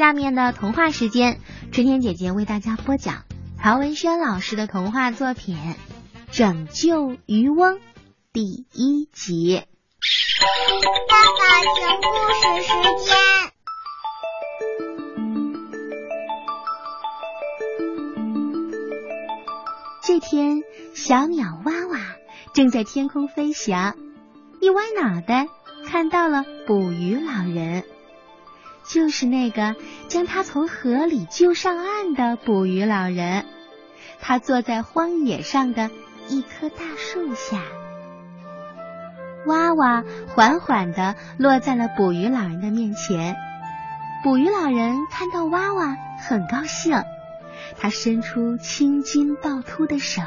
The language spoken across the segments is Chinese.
下面的童话时间，春天姐姐为大家播讲曹文轩老师的童话作品《拯救渔翁》第一集。爸爸讲故事时间。这天，小鸟哇哇正在天空飞翔，一歪脑袋看到了捕鱼老人。就是那个将他从河里救上岸的捕鱼老人，他坐在荒野上的一棵大树下。娃娃缓缓地落在了捕鱼老人的面前。捕鱼老人看到娃娃很高兴，他伸出青筋暴突的手，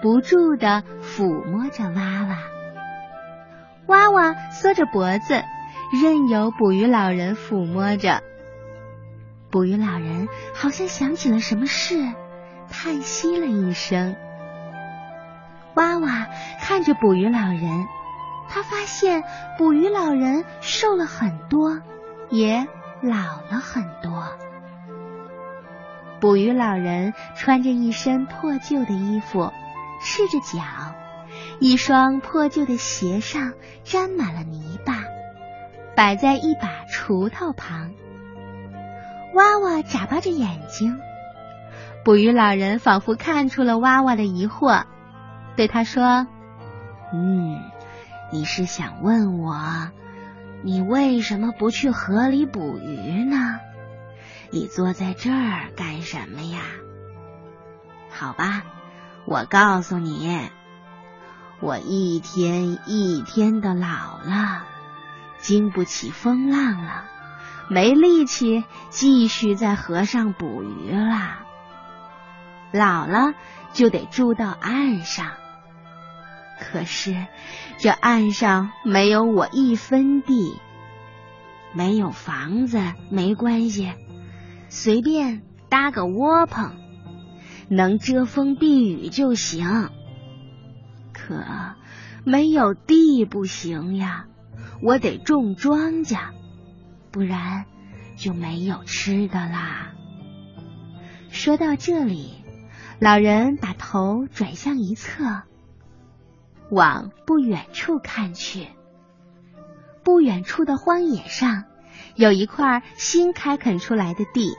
不住地抚摸着娃娃。娃娃缩着脖子。任由捕鱼老人抚摸着，捕鱼老人好像想起了什么事，叹息了一声。娃娃看着捕鱼老人，他发现捕鱼老人瘦了很多，也老了很多。捕鱼老人穿着一身破旧的衣服，赤着脚，一双破旧的鞋上沾满了泥巴。摆在一把锄头旁，娃娃眨巴着眼睛。捕鱼老人仿佛看出了娃娃的疑惑，对他说：“嗯，你是想问我，你为什么不去河里捕鱼呢？你坐在这儿干什么呀？好吧，我告诉你，我一天一天的老了。”经不起风浪了，没力气继续在河上捕鱼了。老了就得住到岸上，可是这岸上没有我一分地，没有房子没关系，随便搭个窝棚，能遮风避雨就行。可没有地不行呀。我得种庄稼，不然就没有吃的啦。说到这里，老人把头转向一侧，往不远处看去。不远处的荒野上有一块新开垦出来的地，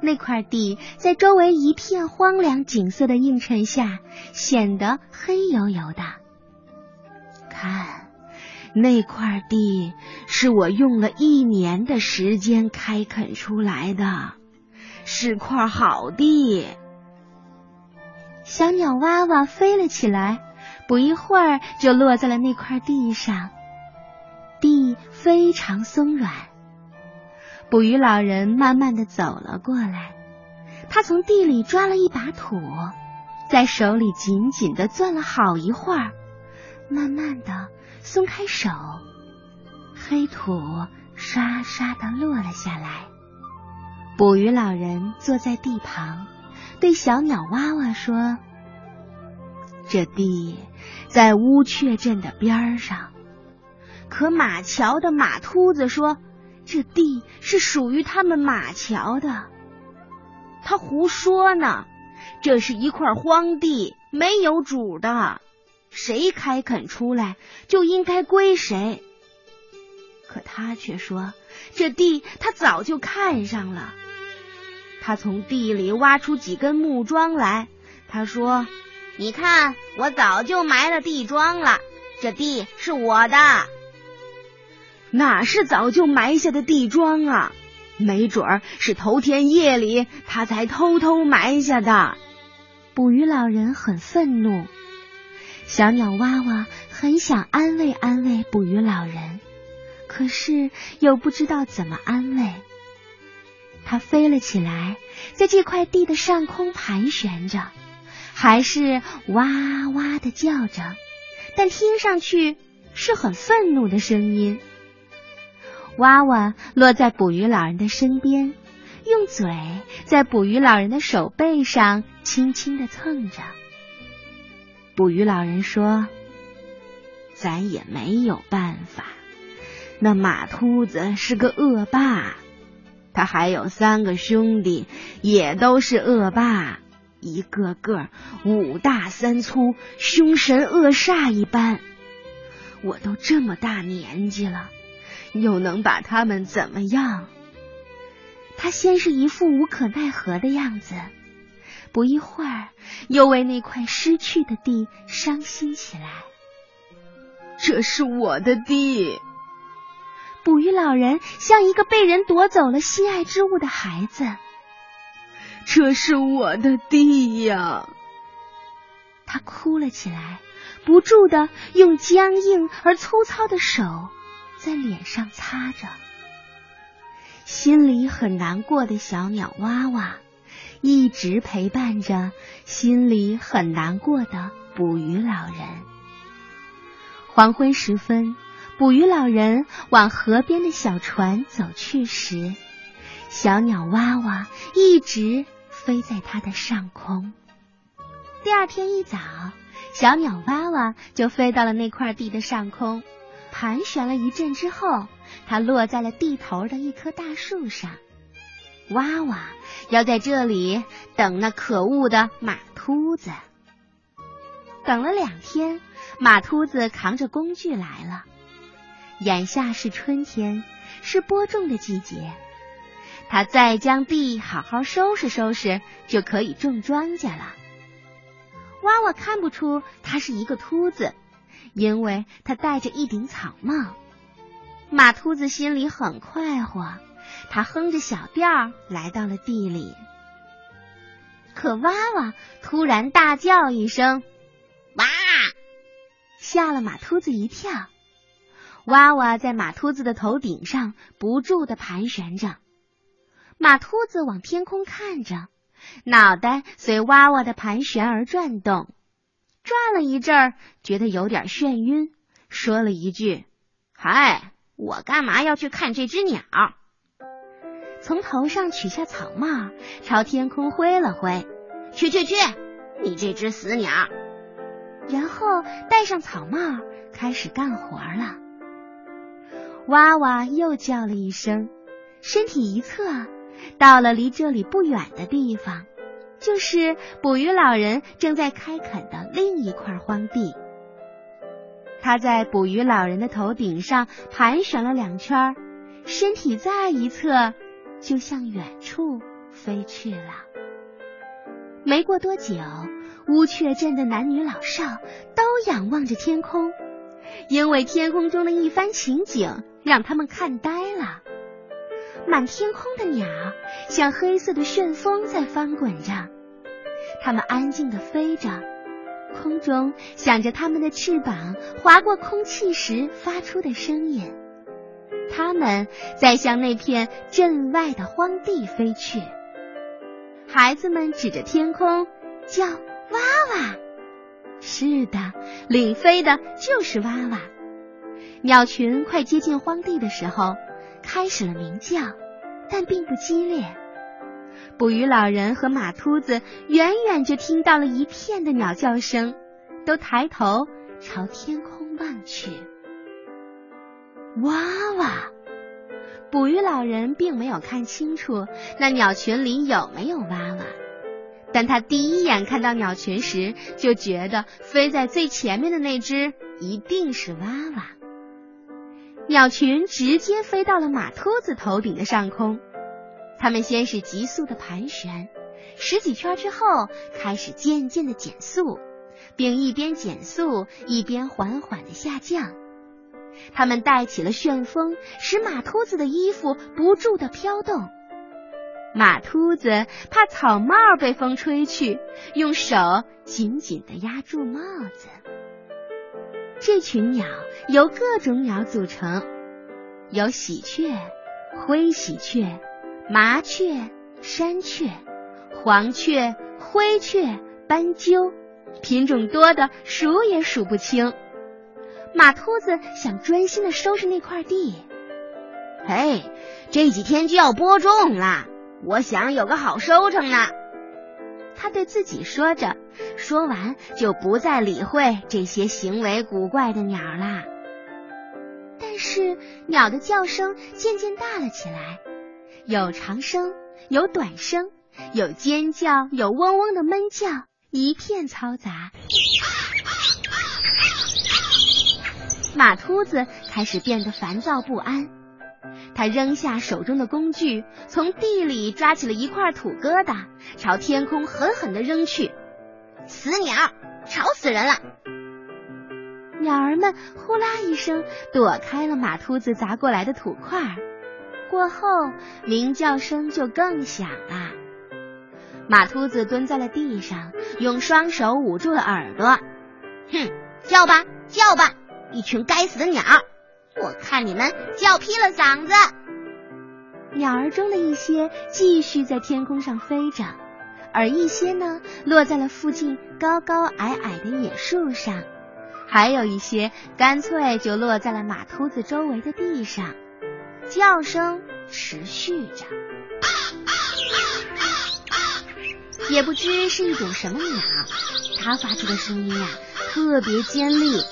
那块地在周围一片荒凉景色的映衬下，显得黑油油的。看。那块地是我用了一年的时间开垦出来的，是块好地。小鸟娃娃飞了起来，不一会儿就落在了那块地上。地非常松软。捕鱼老人慢慢的走了过来，他从地里抓了一把土，在手里紧紧的攥了好一会儿，慢慢的。松开手，黑土刷刷的落了下来。捕鱼老人坐在地旁，对小鸟娃娃说：“这地在乌鹊镇的边上，可马桥的马秃子说，这地是属于他们马桥的。他胡说呢，这是一块荒地，没有主的。”谁开垦出来就应该归谁，可他却说这地他早就看上了。他从地里挖出几根木桩来，他说：“你看，我早就埋了地桩了，这地是我的。”哪是早就埋下的地桩啊？没准儿是头天夜里他才偷偷埋下的。捕鱼老人很愤怒。小鸟娃娃很想安慰安慰捕鱼老人，可是又不知道怎么安慰。它飞了起来，在这块地的上空盘旋着，还是哇哇的叫着，但听上去是很愤怒的声音。娃娃落在捕鱼老人的身边，用嘴在捕鱼老人的手背上轻轻的蹭着。捕鱼老人说：“咱也没有办法。那马秃子是个恶霸，他还有三个兄弟，也都是恶霸，一个个五大三粗，凶神恶煞一般。我都这么大年纪了，又能把他们怎么样？他先是一副无可奈何的样子，不一会儿又为那块失去的地伤心起来。这是我的地。捕鱼老人像一个被人夺走了心爱之物的孩子。这是我的地呀！他哭了起来，不住的用僵硬而粗糙的手在脸上擦着。心里很难过的小鸟娃娃，一直陪伴着心里很难过的捕鱼老人。黄昏时分。捕鱼老人往河边的小船走去时，小鸟娃娃一直飞在它的上空。第二天一早，小鸟娃娃就飞到了那块地的上空，盘旋了一阵之后，它落在了地头的一棵大树上。娃娃要在这里等那可恶的马秃子。等了两天，马秃子扛着工具来了。眼下是春天，是播种的季节。他再将地好好收拾收拾，就可以种庄稼了。娃娃看不出他是一个秃子，因为他戴着一顶草帽。马秃子心里很快活，他哼着小调来到了地里。可娃娃突然大叫一声：“哇！”吓了马秃子一跳。娃娃在马秃子的头顶上不住的盘旋着，马秃子往天空看着，脑袋随娃娃的盘旋而转动，转了一阵儿，觉得有点眩晕，说了一句：“嗨，我干嘛要去看这只鸟？”从头上取下草帽，朝天空挥了挥：“去去去，你这只死鸟！”然后戴上草帽，开始干活了。娃娃又叫了一声，身体一侧，到了离这里不远的地方，就是捕鱼老人正在开垦的另一块荒地。他在捕鱼老人的头顶上盘旋了两圈，身体再一侧，就向远处飞去了。没过多久，乌鹊镇的男女老少都仰望着天空。因为天空中的一番情景让他们看呆了，满天空的鸟像黑色的旋风在翻滚着，它们安静的飞着，空中响着它们的翅膀划过空气时发出的声音。它们在向那片镇外的荒地飞去。孩子们指着天空叫：“哇哇！”是的，领飞的就是娃娃。鸟群快接近荒地的时候，开始了鸣叫，但并不激烈。捕鱼老人和马秃子远远就听到了一片的鸟叫声，都抬头朝天空望去。哇哇！捕鱼老人并没有看清楚那鸟群里有没有娃娃。但他第一眼看到鸟群时，就觉得飞在最前面的那只一定是娃娃。鸟群直接飞到了马秃子头顶的上空，它们先是急速的盘旋，十几圈之后开始渐渐的减速，并一边减速一边缓缓的下降。它们带起了旋风，使马秃子的衣服不住的飘动。马秃子怕草帽被风吹去，用手紧紧的压住帽子。这群鸟由各种鸟组成，有喜鹊、灰喜鹊、麻雀、山雀、黄雀、灰雀、斑鸠，品种多的数也数不清。马秃子想专心的收拾那块地。嘿，这几天就要播种了。我想有个好收成呢，他对自己说着，说完就不再理会这些行为古怪的鸟啦。但是鸟的叫声渐渐大了起来，有长声，有短声，有尖叫，有嗡嗡的闷叫，一片嘈杂。马秃子开始变得烦躁不安，他扔下手中的工具，从地里抓起了一块土疙瘩，朝天空狠狠的扔去。死鸟，吵死人了！鸟儿们呼啦一声躲开了马秃子砸过来的土块，过后鸣叫声就更响了。马秃子蹲在了地上，用双手捂住了耳朵。哼，叫吧，叫吧！一群该死的鸟，我看你们叫劈了嗓子。鸟儿中的一些继续在天空上飞着，而一些呢落在了附近高高矮矮的野树上，还有一些干脆就落在了马秃子周围的地上。叫声持续着，也不知是一种什么鸟，它发出的声音呀特别尖利。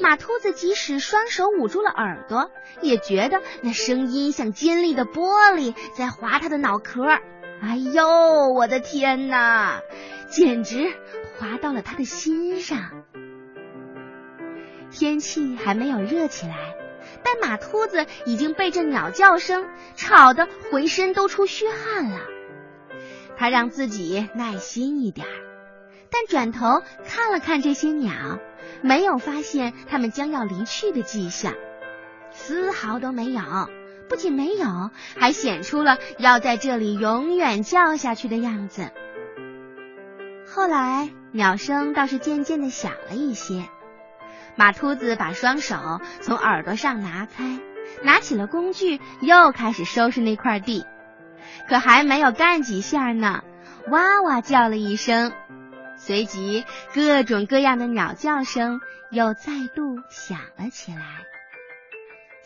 马秃子即使双手捂住了耳朵，也觉得那声音像尖利的玻璃在划他的脑壳。哎呦，我的天哪，简直划到了他的心上。天气还没有热起来，但马秃子已经被这鸟叫声吵得浑身都出虚汗了。他让自己耐心一点，但转头看了看这些鸟。没有发现它们将要离去的迹象，丝毫都没有。不仅没有，还显出了要在这里永远叫下去的样子。后来，鸟声倒是渐渐的小了一些。马秃子把双手从耳朵上拿开，拿起了工具，又开始收拾那块地。可还没有干几下呢，哇哇叫了一声。随即，各种各样的鸟叫声又再度响了起来。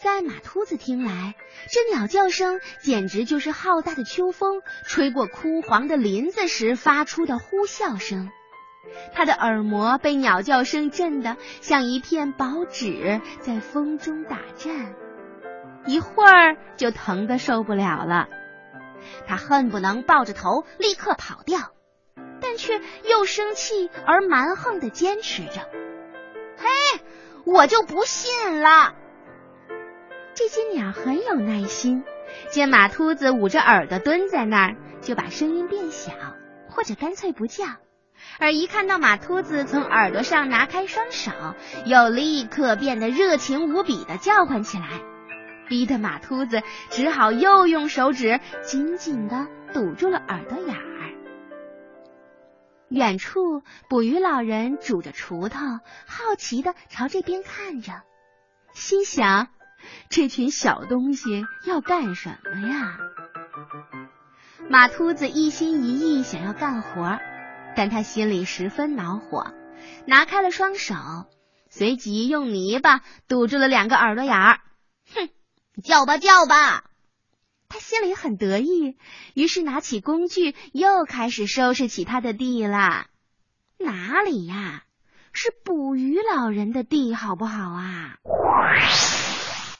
在马秃子听来，这鸟叫声简直就是浩大的秋风吹过枯黄的林子时发出的呼啸声。他的耳膜被鸟叫声震得像一片薄纸在风中打颤，一会儿就疼得受不了了。他恨不能抱着头立刻跑掉。但却又生气而蛮横的坚持着。嘿，我就不信了！这些鸟很有耐心，见马秃子捂着耳朵蹲在那儿，就把声音变小，或者干脆不叫；而一看到马秃子从耳朵上拿开双手，又立刻变得热情无比的叫唤起来，逼得马秃子只好又用手指紧紧的堵住了耳朵眼儿。远处，捕鱼老人拄着锄头，好奇的朝这边看着，心想：这群小东西要干什么呀？马秃子一心一意想要干活，但他心里十分恼火，拿开了双手，随即用泥巴堵住了两个耳朵眼儿。哼，叫吧叫吧。他心里很得意，于是拿起工具，又开始收拾起他的地了。哪里呀？是捕鱼老人的地，好不好啊？